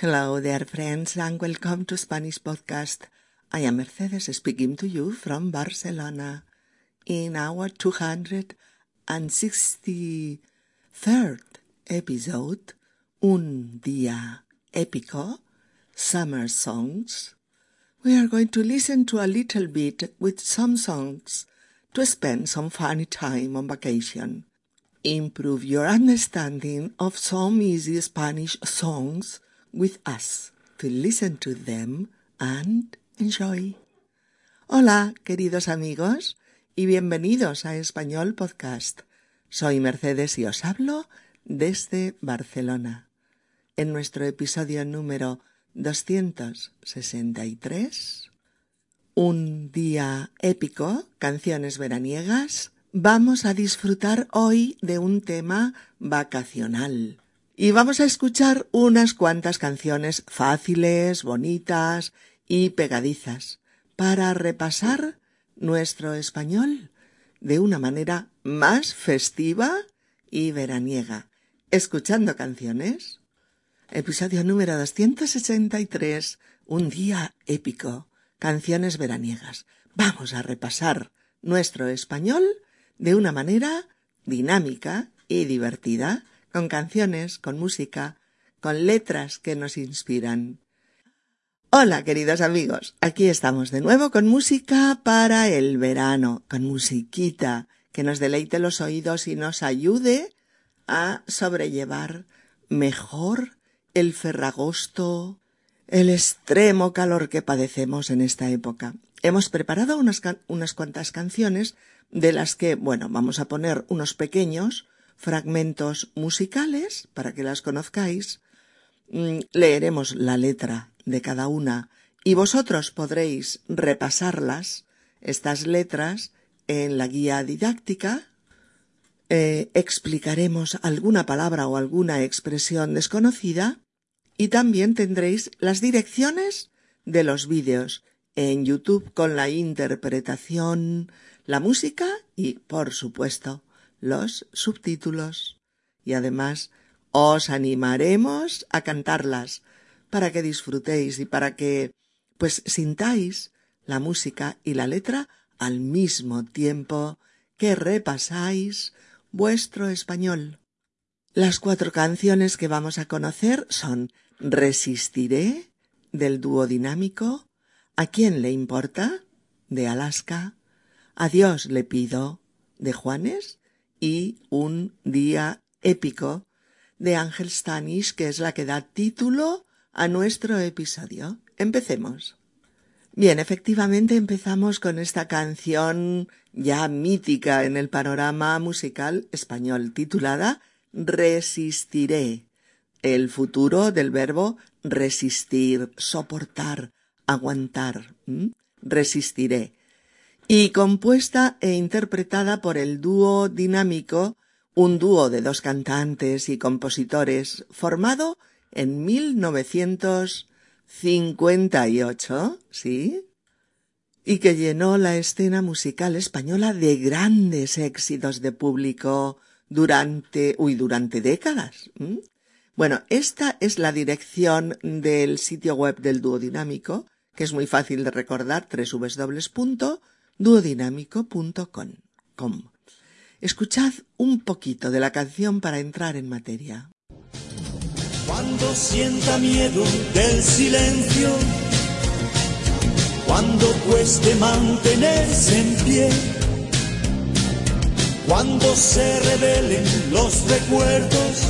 Hello there, friends, and welcome to Spanish Podcast. I am Mercedes speaking to you from Barcelona in our 263rd episode, Un Día Épico, Summer Songs. We are going to listen to a little bit with some songs to spend some funny time on vacation. Improve your understanding of some easy Spanish songs with us to listen to them and enjoy. Hola, queridos amigos, y bienvenidos a Español Podcast. Soy Mercedes y os hablo desde Barcelona. En nuestro episodio número 263, Un día épico, canciones veraniegas, vamos a disfrutar hoy de un tema vacacional y vamos a escuchar unas cuantas canciones fáciles, bonitas y pegadizas para repasar nuestro español de una manera más festiva y veraniega, escuchando canciones. Episodio número 263, un día épico, canciones veraniegas. Vamos a repasar nuestro español de una manera dinámica y divertida con canciones, con música, con letras que nos inspiran. Hola, queridos amigos. Aquí estamos de nuevo con música para el verano, con musiquita que nos deleite los oídos y nos ayude a sobrellevar mejor el ferragosto, el extremo calor que padecemos en esta época. Hemos preparado unas, unas cuantas canciones de las que, bueno, vamos a poner unos pequeños fragmentos musicales para que las conozcáis. Mm, leeremos la letra de cada una y vosotros podréis repasarlas, estas letras, en la guía didáctica. Eh, explicaremos alguna palabra o alguna expresión desconocida y también tendréis las direcciones de los vídeos en YouTube con la interpretación, la música y, por supuesto, los subtítulos y además os animaremos a cantarlas para que disfrutéis y para que pues sintáis la música y la letra al mismo tiempo que repasáis vuestro español. Las cuatro canciones que vamos a conocer son Resistiré del dúo dinámico, ¿A quién le importa? de Alaska, Adiós le pido de Juanes y Un día épico de Ángel Stanish, que es la que da título a nuestro episodio. Empecemos. Bien, efectivamente empezamos con esta canción ya mítica en el panorama musical español titulada Resistiré, el futuro del verbo resistir, soportar, aguantar. Resistiré y compuesta e interpretada por el dúo dinámico, un dúo de dos cantantes y compositores formado en 1958, ¿sí? Y que llenó la escena musical española de grandes éxitos de público durante, uy, durante décadas. Bueno, esta es la dirección del sitio web del dúo dinámico, que es muy fácil de recordar, www duodinámico.com. Escuchad un poquito de la canción para entrar en materia. Cuando sienta miedo del silencio, cuando cueste mantenerse en pie, cuando se revelen los recuerdos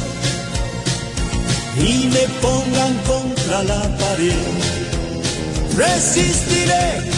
y me pongan contra la pared, resistiré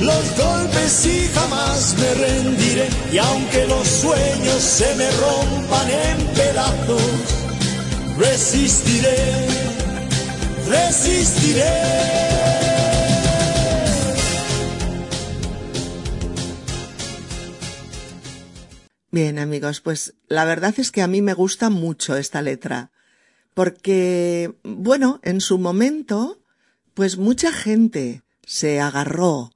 los golpes y jamás me rendiré. Y aunque los sueños se me rompan en pedazos, resistiré, resistiré. Bien amigos, pues la verdad es que a mí me gusta mucho esta letra, porque, bueno, en su momento, pues mucha gente se agarró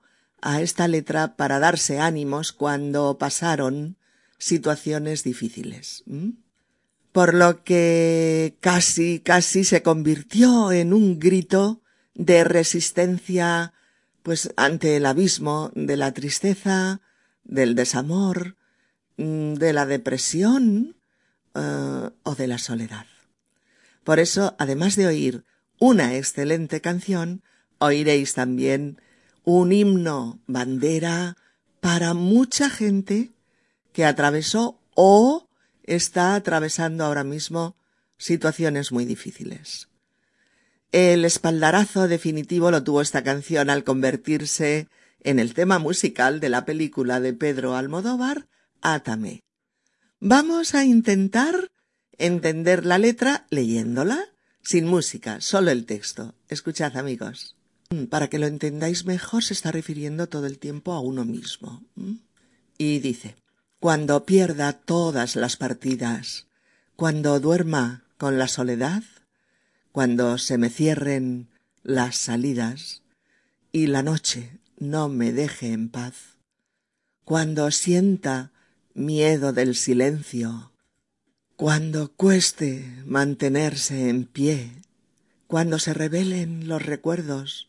a esta letra para darse ánimos cuando pasaron situaciones difíciles. Por lo que casi, casi se convirtió en un grito de resistencia, pues ante el abismo de la tristeza, del desamor, mm, de la depresión eh, o de la soledad. Por eso, además de oír una excelente canción, oiréis también un himno bandera para mucha gente que atravesó o está atravesando ahora mismo situaciones muy difíciles. El espaldarazo definitivo lo tuvo esta canción al convertirse en el tema musical de la película de Pedro Almodóvar, Átame. Vamos a intentar entender la letra leyéndola, sin música, solo el texto. Escuchad, amigos. Mm, para que lo entendáis mejor, se está refiriendo todo el tiempo a uno mismo. Y dice, cuando pierda todas las partidas, cuando duerma con la soledad, cuando se me cierren las salidas y la noche no me deje en paz, cuando sienta miedo del silencio, cuando cueste mantenerse en pie, cuando se revelen los recuerdos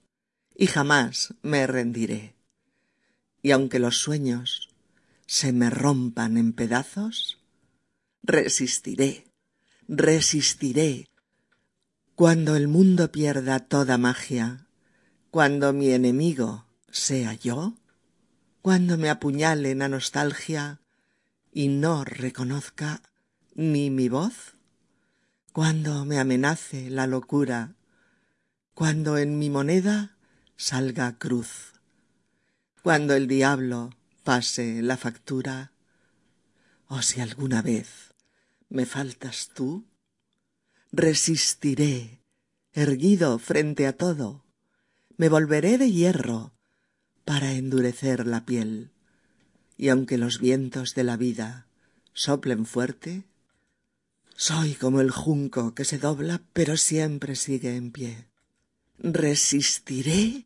y jamás me rendiré. Y aunque los sueños se me rompan en pedazos, resistiré, resistiré. Cuando el mundo pierda toda magia, cuando mi enemigo sea yo, cuando me apuñale la nostalgia y no reconozca ni mi voz, cuando me amenace la locura, cuando en mi moneda salga cruz. Cuando el diablo pase la factura, o si alguna vez me faltas tú, resistiré, erguido frente a todo, me volveré de hierro para endurecer la piel, y aunque los vientos de la vida soplen fuerte, soy como el junco que se dobla pero siempre sigue en pie. Resistiré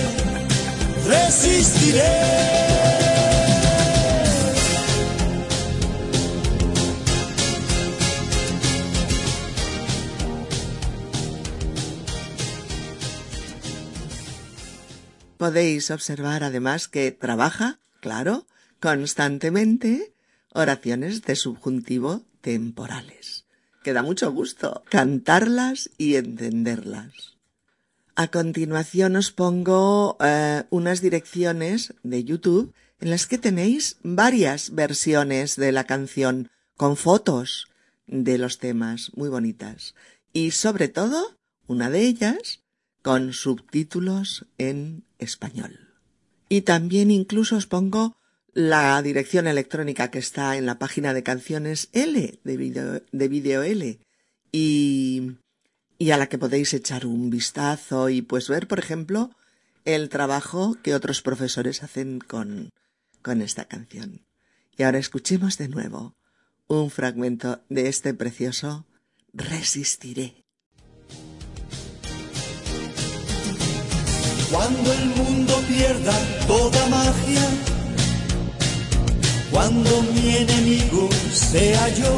resistiré. Podéis observar además que trabaja, claro, constantemente oraciones de subjuntivo temporales, que da mucho gusto cantarlas y entenderlas. A continuación os pongo eh, unas direcciones de YouTube en las que tenéis varias versiones de la canción con fotos de los temas muy bonitas y sobre todo una de ellas con subtítulos en español. Y también incluso os pongo la dirección electrónica que está en la página de canciones L de video, de video L y y a la que podéis echar un vistazo y pues ver, por ejemplo, el trabajo que otros profesores hacen con, con esta canción. Y ahora escuchemos de nuevo un fragmento de este precioso Resistiré. Cuando el mundo pierda toda magia, cuando mi enemigo sea yo,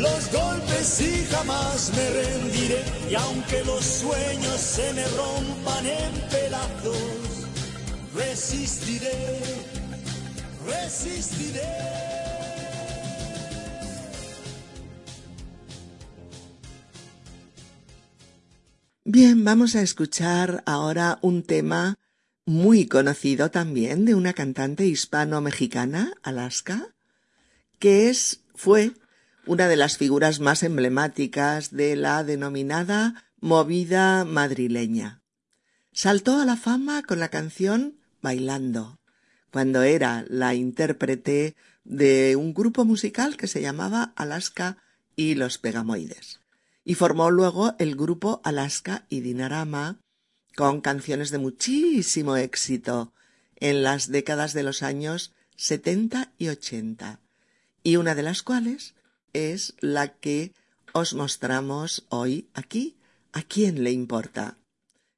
los golpes y jamás me rendiré. Y aunque los sueños se me rompan en pedazos, resistiré, resistiré. Bien, vamos a escuchar ahora un tema muy conocido también de una cantante hispano-mexicana, Alaska, que es, fue una de las figuras más emblemáticas de la denominada movida madrileña. Saltó a la fama con la canción Bailando, cuando era la intérprete de un grupo musical que se llamaba Alaska y los Pegamoides. Y formó luego el grupo Alaska y Dinarama con canciones de muchísimo éxito en las décadas de los años 70 y 80 y una de las cuales es la que os mostramos hoy aquí. ¿A quién le importa?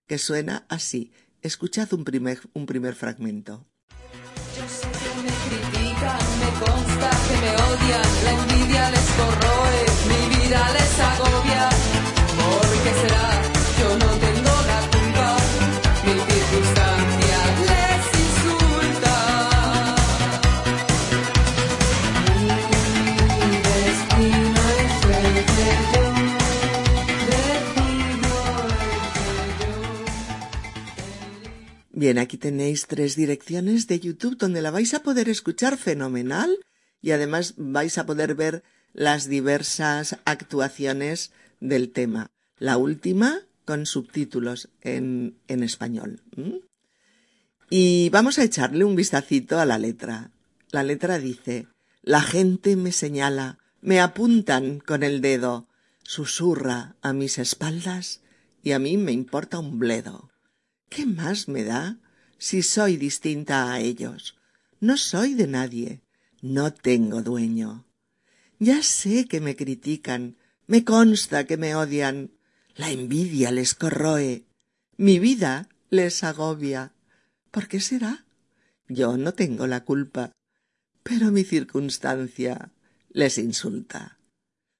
Que suena así. Escuchad un primer, un primer fragmento. Yo sé que me critican, me consta que me odian, la envidia les corroe, mi vida les agobia. Bien, aquí tenéis tres direcciones de YouTube donde la vais a poder escuchar fenomenal y además vais a poder ver las diversas actuaciones del tema. La última con subtítulos en, en español. Y vamos a echarle un vistacito a la letra. La letra dice, la gente me señala, me apuntan con el dedo, susurra a mis espaldas y a mí me importa un bledo. ¿Qué más me da si soy distinta a ellos? No soy de nadie, no tengo dueño. Ya sé que me critican, me consta que me odian, la envidia les corroe, mi vida les agobia. ¿Por qué será? Yo no tengo la culpa, pero mi circunstancia les insulta.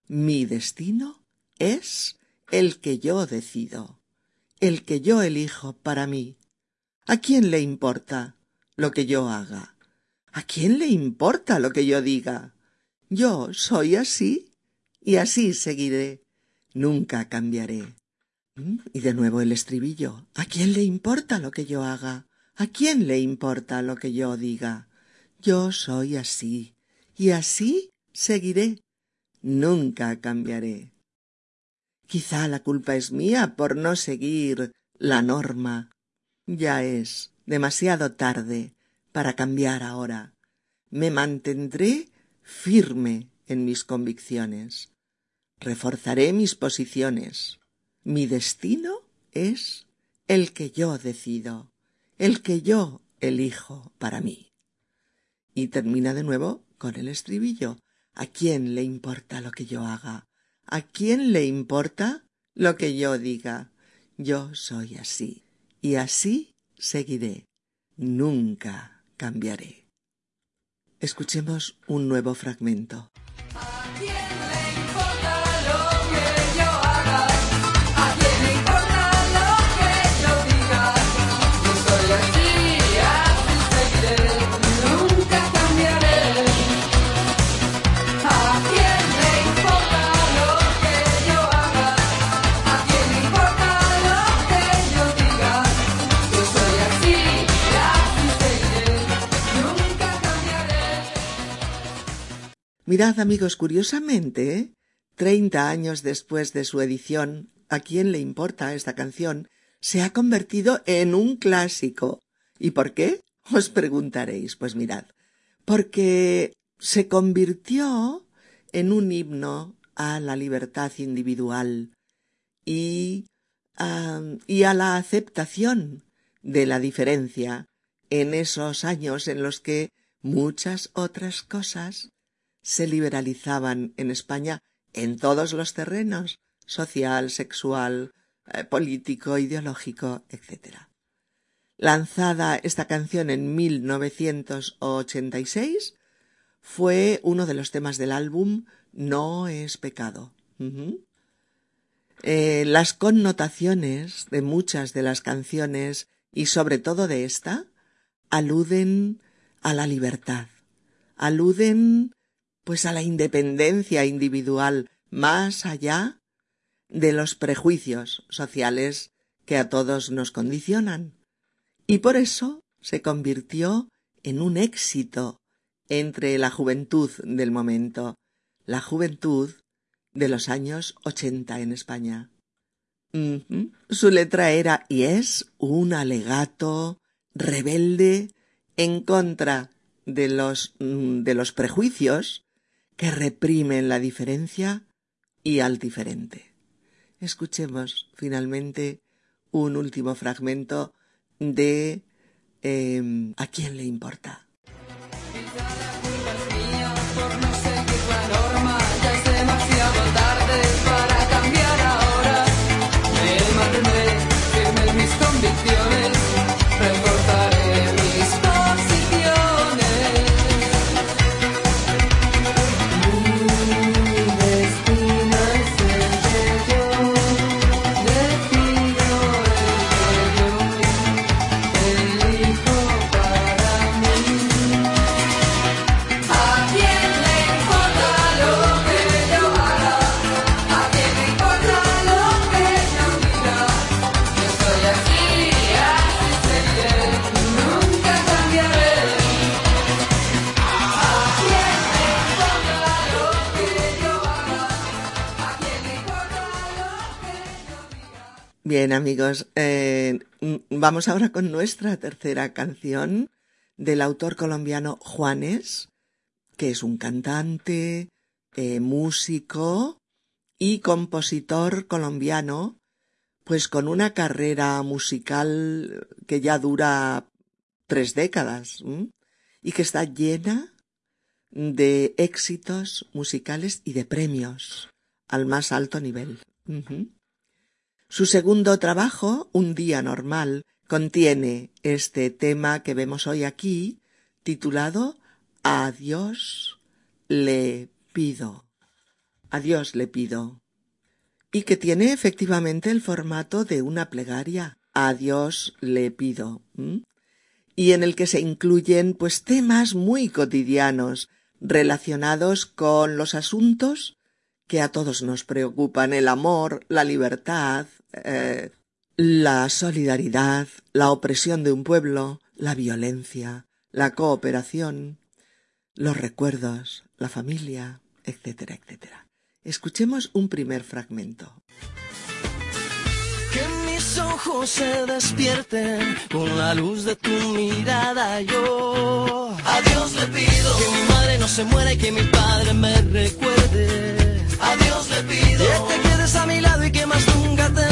Mi destino es el que yo decido, el que yo elijo para mí. ¿A quién le importa lo que yo haga? ¿A quién le importa lo que yo diga? Yo soy así y así seguiré. Nunca cambiaré. ¿Mm? Y de nuevo el estribillo. ¿A quién le importa lo que yo haga? ¿A quién le importa lo que yo diga? Yo soy así y así seguiré. Nunca cambiaré. Quizá la culpa es mía por no seguir la norma. Ya es demasiado tarde para cambiar ahora. Me mantendré firme en mis convicciones. Reforzaré mis posiciones. Mi destino es el que yo decido, el que yo elijo para mí. Y termina de nuevo con el estribillo. ¿A quién le importa lo que yo haga? ¿A quién le importa lo que yo diga? Yo soy así y así seguiré. Nunca cambiaré. Escuchemos un nuevo fragmento. Mirad, amigos, curiosamente, treinta años después de su edición, ¿a quién le importa esta canción? se ha convertido en un clásico. ¿Y por qué? Os preguntaréis. Pues mirad, porque se convirtió en un himno a la libertad individual y, y a la aceptación de la diferencia en esos años en los que muchas otras cosas se liberalizaban en España en todos los terrenos social, sexual, eh, político, ideológico, etc. Lanzada esta canción en 1986, fue uno de los temas del álbum No es pecado. Eh, las connotaciones de muchas de las canciones y sobre todo de esta aluden a la libertad, aluden pues a la independencia individual más allá de los prejuicios sociales que a todos nos condicionan. Y por eso se convirtió en un éxito entre la juventud del momento, la juventud de los años ochenta en España. Su letra era y es un alegato rebelde en contra de los, mm, de los prejuicios que reprimen la diferencia y al diferente. Escuchemos finalmente un último fragmento de eh, ¿A quién le importa? Bien, amigos, eh, vamos ahora con nuestra tercera canción del autor colombiano Juanes, que es un cantante, eh, músico y compositor colombiano, pues con una carrera musical que ya dura tres décadas y que está llena de éxitos musicales y de premios al más alto nivel. Su segundo trabajo, Un día normal, contiene este tema que vemos hoy aquí, titulado A Dios le pido. A Dios le pido. Y que tiene efectivamente el formato de una plegaria. A Dios le pido. Y en el que se incluyen pues temas muy cotidianos relacionados con los asuntos que a todos nos preocupan el amor, la libertad, eh, la solidaridad, la opresión de un pueblo, la violencia, la cooperación, los recuerdos, la familia, etcétera, etcétera. Escuchemos un primer fragmento. Que mis ojos se despierten con la luz de tu mirada. Yo a Dios le pido que mi madre no se muera y que mi padre me recuerde a Dios le pido que te quedes a mi lado y que más nunca te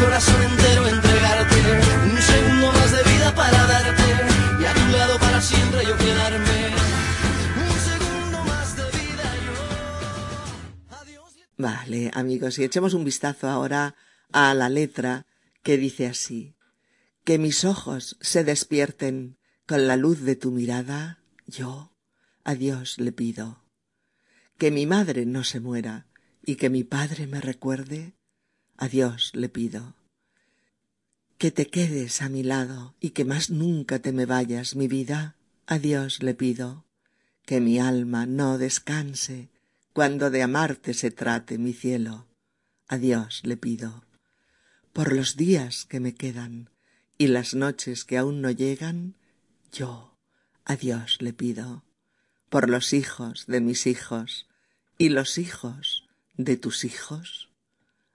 corazón entero entregarte. Un segundo más de vida para darte y a tu lado para siempre yo. Un segundo más de vida yo. Vale, amigos, y echemos un vistazo ahora a la letra que dice así. Que mis ojos se despierten con la luz de tu mirada, yo a Dios le pido. Que mi madre no se muera y que mi padre me recuerde, a Dios le pido. Que te quedes a mi lado y que más nunca te me vayas, mi vida, a Dios le pido. Que mi alma no descanse cuando de amarte se trate, mi cielo, a Dios le pido. Por los días que me quedan y las noches que aún no llegan, yo a Dios le pido. Por los hijos de mis hijos y los hijos de tus hijos,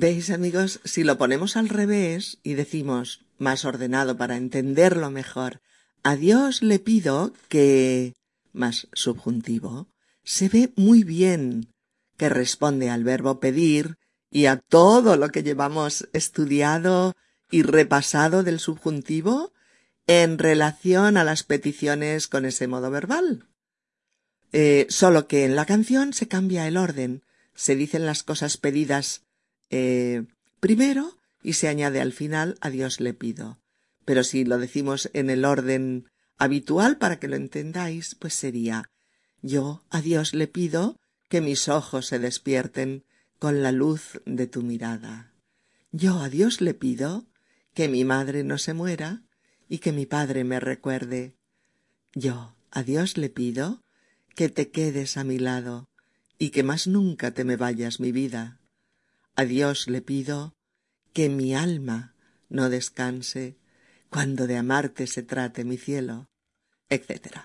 Veis amigos, si lo ponemos al revés y decimos más ordenado para entenderlo mejor, a Dios le pido que más subjuntivo se ve muy bien que responde al verbo pedir y a todo lo que llevamos estudiado y repasado del subjuntivo en relación a las peticiones con ese modo verbal. Eh, solo que en la canción se cambia el orden, se dicen las cosas pedidas eh, primero y se añade al final a Dios le pido. Pero si lo decimos en el orden habitual para que lo entendáis, pues sería yo a Dios le pido que mis ojos se despierten con la luz de tu mirada. Yo a Dios le pido que mi madre no se muera y que mi padre me recuerde. Yo a Dios le pido que te quedes a mi lado y que más nunca te me vayas mi vida. A Dios le pido que mi alma no descanse cuando de amarte se trate mi cielo, etc.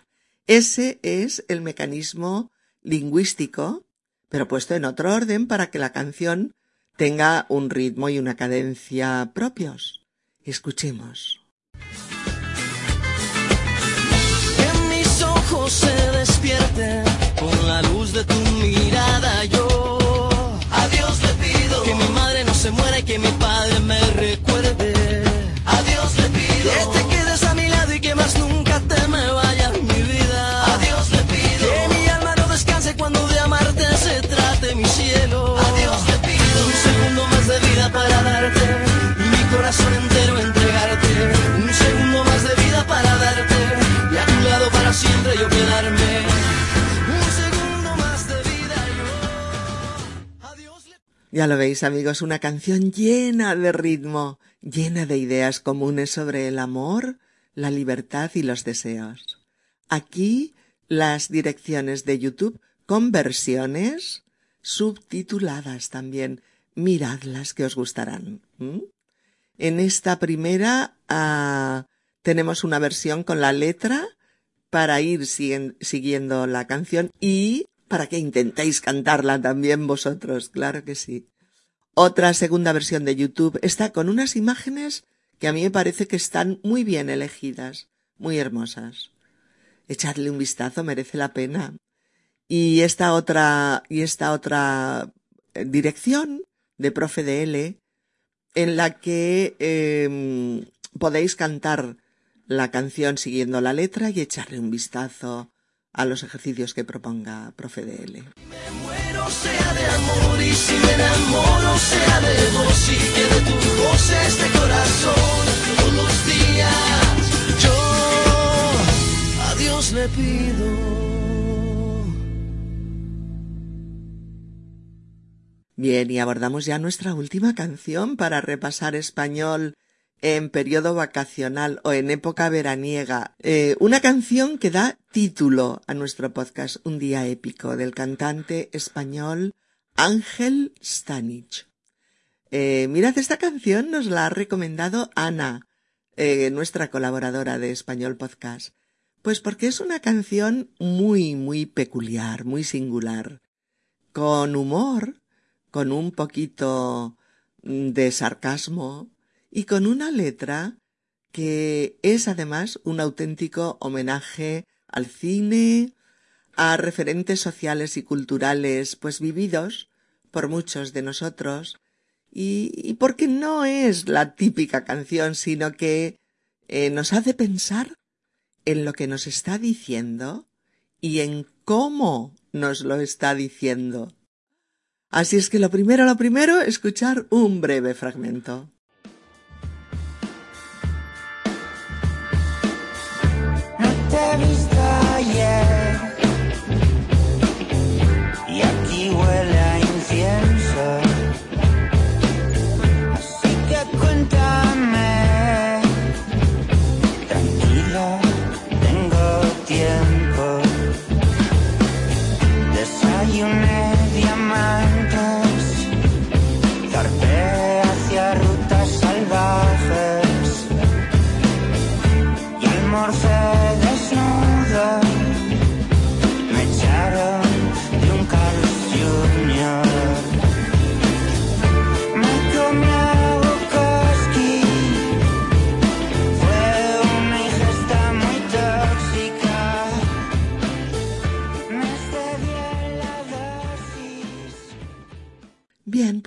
Ese es el mecanismo lingüístico, pero puesto en otro orden para que la canción tenga un ritmo y una cadencia propios. Escuchemos. Que mis ojos se despierten con la luz de tu mirada yo que mi padre me Ya lo veis amigos, una canción llena de ritmo, llena de ideas comunes sobre el amor, la libertad y los deseos. Aquí las direcciones de YouTube con versiones subtituladas también. Miradlas que os gustarán. En esta primera ah, tenemos una versión con la letra para ir siguiendo la canción y para que intentéis cantarla también vosotros, claro que sí. Otra segunda versión de YouTube está con unas imágenes que a mí me parece que están muy bien elegidas, muy hermosas. Echadle un vistazo, merece la pena. Y esta otra, y esta otra eh, dirección de Profe de L, en la que em, podéis cantar la canción siguiendo la letra y echarle un vistazo a los ejercicios que proponga Profe DL. Me muero sea de amor y si me enamoro sea de vos y que de tu voz corazón todos los días yo a Dios le pido. Bien, y abordamos ya nuestra última canción para repasar español en periodo vacacional o en época veraniega. Eh, una canción que da título a nuestro podcast Un día épico del cantante español Ángel Stanich. Eh, mirad, esta canción nos la ha recomendado Ana, eh, nuestra colaboradora de Español Podcast. Pues porque es una canción muy, muy peculiar, muy singular, con humor, con un poquito de sarcasmo y con una letra que es además un auténtico homenaje al cine, a referentes sociales y culturales pues vividos por muchos de nosotros y, porque no es la típica canción sino que eh, nos hace pensar en lo que nos está diciendo y en cómo nos lo está diciendo. Así es que lo primero, lo primero, escuchar un breve fragmento. No te he visto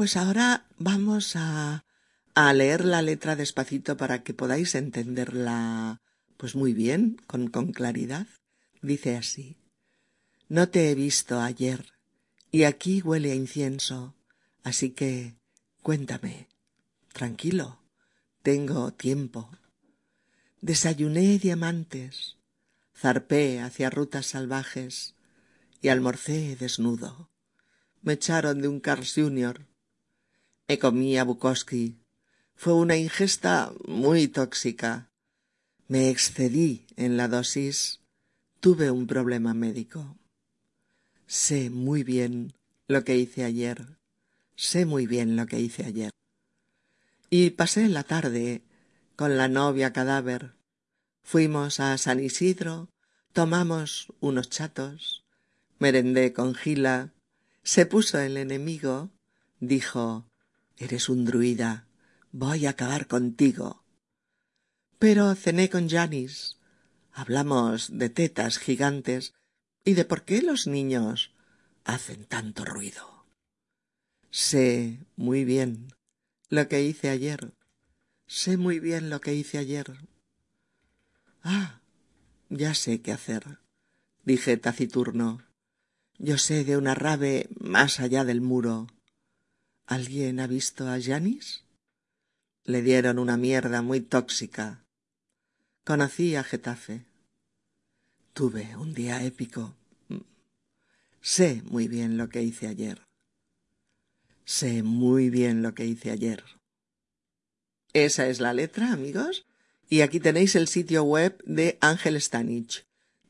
pues ahora vamos a, a leer la letra despacito para que podáis entenderla pues muy bien, con, con claridad. Dice así. No te he visto ayer y aquí huele a incienso, así que cuéntame. Tranquilo, tengo tiempo. Desayuné diamantes, zarpé hacia rutas salvajes y almorcé desnudo. Me echaron de un Carl Jr. Me comí a Bukowski. Fue una ingesta muy tóxica. Me excedí en la dosis. Tuve un problema médico. Sé muy bien lo que hice ayer. Sé muy bien lo que hice ayer. Y pasé la tarde con la novia cadáver. Fuimos a San Isidro, tomamos unos chatos, merendé con Gila, se puso el enemigo, dijo Eres un druida, voy a acabar contigo. Pero cené con Janis, hablamos de tetas gigantes y de por qué los niños hacen tanto ruido. Sé muy bien lo que hice ayer. Sé muy bien lo que hice ayer. Ah, ya sé qué hacer, dije taciturno. Yo sé de una rave más allá del muro. ¿Alguien ha visto a Janis? Le dieron una mierda muy tóxica. Conocí a Getafe. Tuve un día épico. Sé muy bien lo que hice ayer. Sé muy bien lo que hice ayer. Esa es la letra, amigos. Y aquí tenéis el sitio web de Ángel Stanich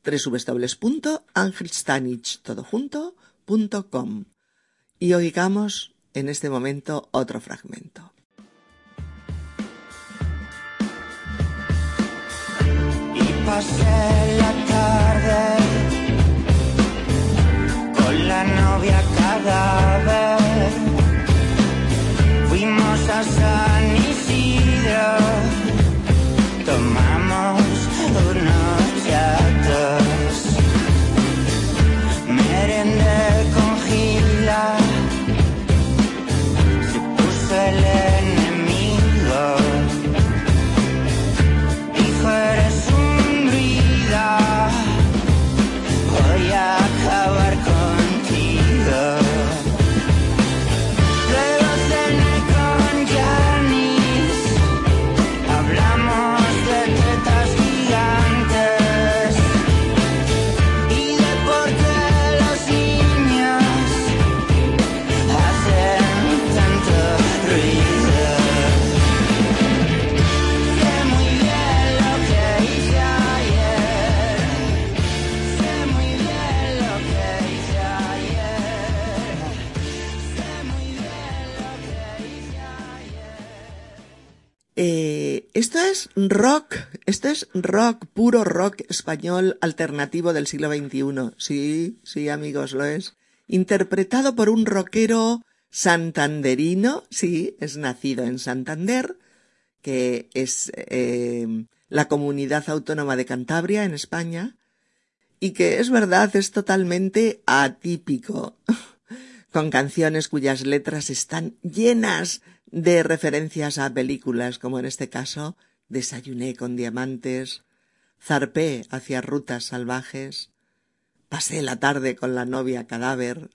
www.angelstanich.com y oigamos en este momento otro fragmento. Y pasé la tarde rock, esto es rock, puro rock español alternativo del siglo XXI. Sí, sí, amigos, lo es. Interpretado por un rockero santanderino, sí, es nacido en Santander, que es eh, la comunidad autónoma de Cantabria en España, y que es verdad, es totalmente atípico, con canciones cuyas letras están llenas de referencias a películas, como en este caso Desayuné con diamantes, zarpé hacia rutas salvajes, pasé la tarde con la novia cadáver,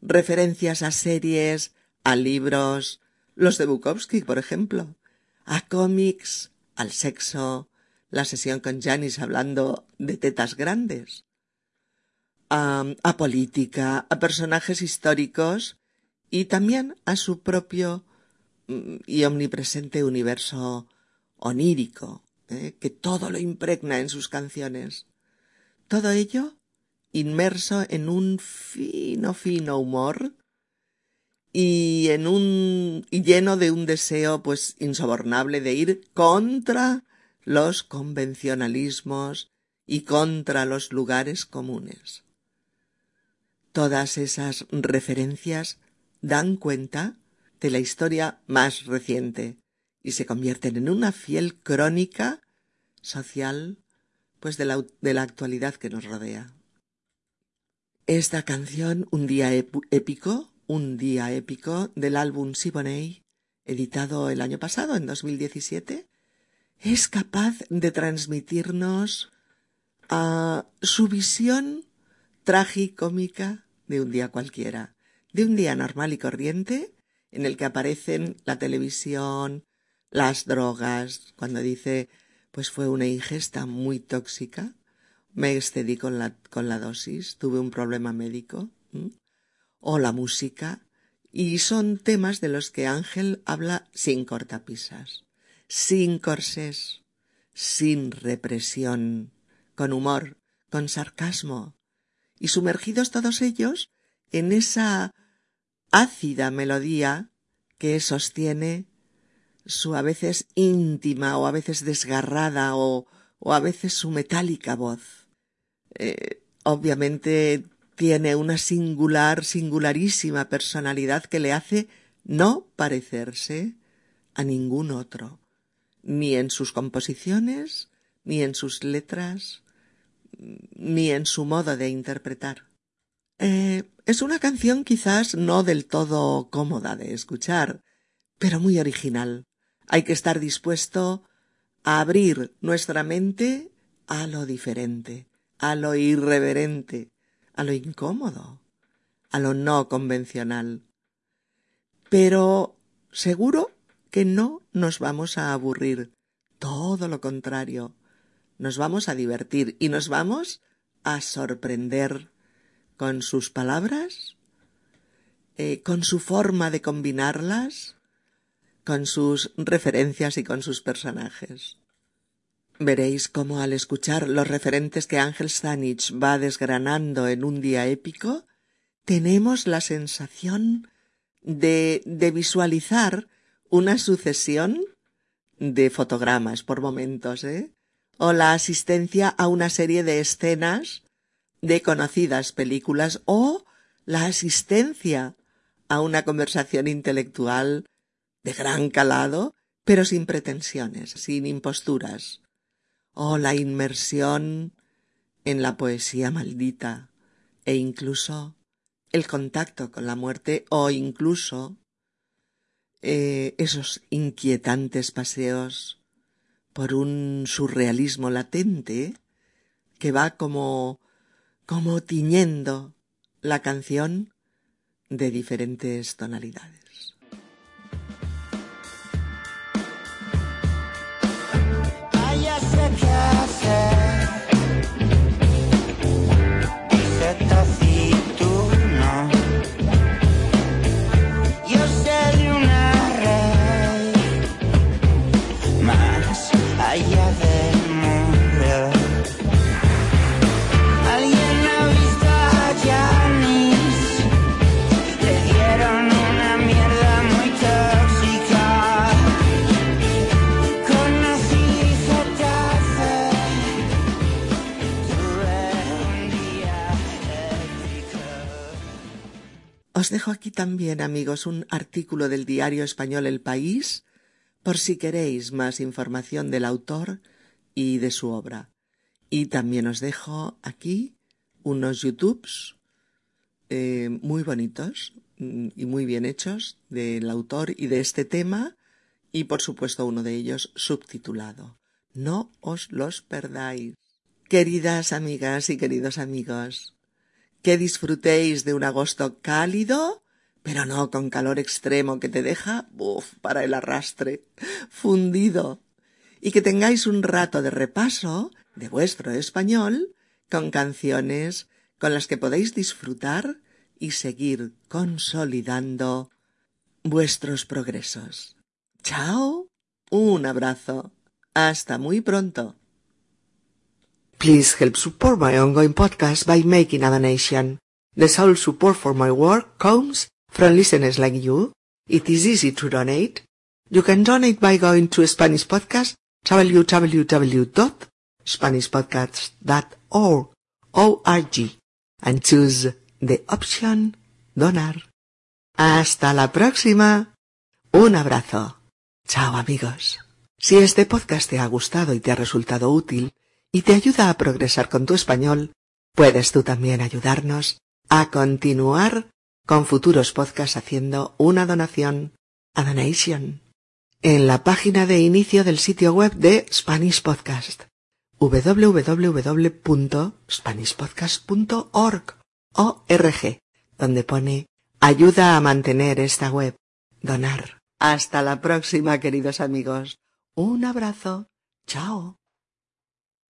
referencias a series, a libros, los de Bukowski, por ejemplo, a cómics, al sexo, la sesión con Janis hablando de tetas grandes, a, política, a personajes históricos y también a su propio y omnipresente universo onírico, ¿eh? que todo lo impregna en sus canciones. Todo ello inmerso en un fino, fino humor y en un y lleno de un deseo pues insobornable de ir contra los convencionalismos y contra los lugares comunes. Todas esas referencias dan cuenta de la historia más reciente y se convierten en una fiel crónica social pues de la, de la actualidad que nos rodea. Esta canción, Un día épico, un día épico del álbum Siboney, editado el año pasado, en 2017, es capaz de transmitirnos a su visión tragicómica de un día cualquiera, de un día normal y corriente en el que aparecen la televisión, las drogas, cuando dice pues fue una ingesta muy tóxica, me excedí con la, con la dosis, tuve un problema médico, o la música, y son temas de los que Ángel habla sin cortapisas, sin corsés, sin represión, con humor, con sarcasmo, y sumergidos todos ellos en esa ácida melodía que sostiene su a veces íntima o a veces desgarrada o, o a veces su metálica voz. Eh, obviamente tiene una singular, singularísima personalidad que le hace no parecerse a ningún otro, ni en sus composiciones, ni en sus letras, ni en su modo de interpretar. Eh, es una canción quizás no del todo cómoda de escuchar, pero muy original. Hay que estar dispuesto a abrir nuestra mente a lo diferente, a lo irreverente, a lo incómodo, a lo no convencional. Pero seguro que no nos vamos a aburrir, todo lo contrario, nos vamos a divertir y nos vamos a sorprender con sus palabras, eh, con su forma de combinarlas, con sus referencias y con sus personajes. Veréis cómo al escuchar los referentes que Ángel Stanich va desgranando en un día épico, tenemos la sensación de, de visualizar una sucesión de fotogramas por momentos, ¿eh? o la asistencia a una serie de escenas de conocidas películas o la asistencia a una conversación intelectual de gran calado, pero sin pretensiones, sin imposturas. Oh, la inmersión en la poesía maldita e incluso el contacto con la muerte o incluso eh, esos inquietantes paseos por un surrealismo latente que va como como tiñendo la canción de diferentes tonalidades. Con dejo aquí también, amigos, un artículo del diario español El País, por si queréis más información del autor y de su obra. Y también os dejo aquí unos YouTubes eh, muy bonitos mm, y muy bien hechos del autor y de este tema, y por supuesto uno de ellos subtitulado. No os los perdáis. Queridas amigas y queridos amigos, que disfrutéis de un agosto cálido, pero no con calor extremo que te deja, buf, para el arrastre, fundido, y que tengáis un rato de repaso de vuestro español con canciones con las que podéis disfrutar y seguir consolidando vuestros progresos. Chao, un abrazo, hasta muy pronto. Please help support my ongoing podcast by making a donation. The sole support for my work comes from listeners like you. It is easy to donate. You can donate by going to Spanish Podcast, www.spanishpodcast.org, and choose the option Donar. Hasta la próxima. Un abrazo. Chao amigos. Si este podcast te ha gustado y te ha resultado útil, y te ayuda a progresar con tu español, puedes tú también ayudarnos a continuar con futuros podcasts haciendo una donación a Donation en la página de inicio del sitio web de Spanish Podcast www.spanishpodcast.org donde pone ayuda a mantener esta web, donar. Hasta la próxima, queridos amigos. Un abrazo. Chao.